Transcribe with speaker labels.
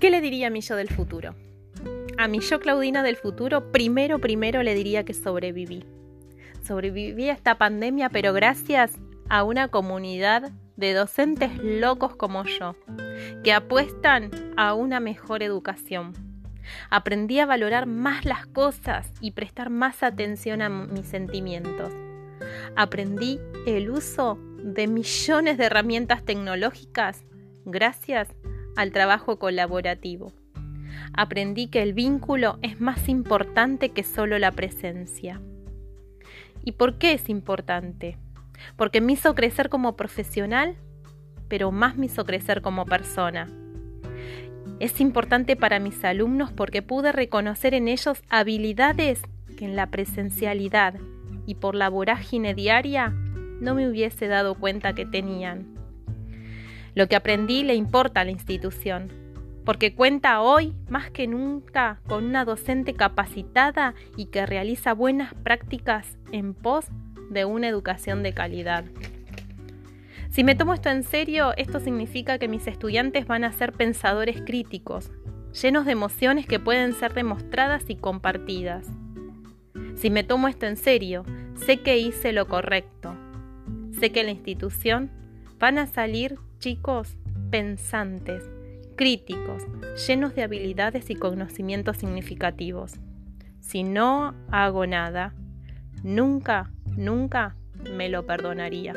Speaker 1: ¿Qué le diría a mi yo del futuro? A mi yo Claudina del futuro, primero, primero le diría que sobreviví. Sobreviví a esta pandemia, pero gracias a una comunidad de docentes locos como yo, que apuestan a una mejor educación. Aprendí a valorar más las cosas y prestar más atención a mis sentimientos. Aprendí el uso de millones de herramientas tecnológicas gracias al trabajo colaborativo. Aprendí que el vínculo es más importante que solo la presencia. ¿Y por qué es importante? Porque me hizo crecer como profesional, pero más me hizo crecer como persona. Es importante para mis alumnos porque pude reconocer en ellos habilidades que en la presencialidad y por la vorágine diaria no me hubiese dado cuenta que tenían. Lo que aprendí le importa a la institución, porque cuenta hoy más que nunca con una docente capacitada y que realiza buenas prácticas en pos de una educación de calidad. Si me tomo esto en serio, esto significa que mis estudiantes van a ser pensadores críticos, llenos de emociones que pueden ser demostradas y compartidas. Si me tomo esto en serio, sé que hice lo correcto. Sé que la institución van a salir chicos pensantes, críticos, llenos de habilidades y conocimientos significativos. Si no hago nada, nunca, nunca me lo perdonaría.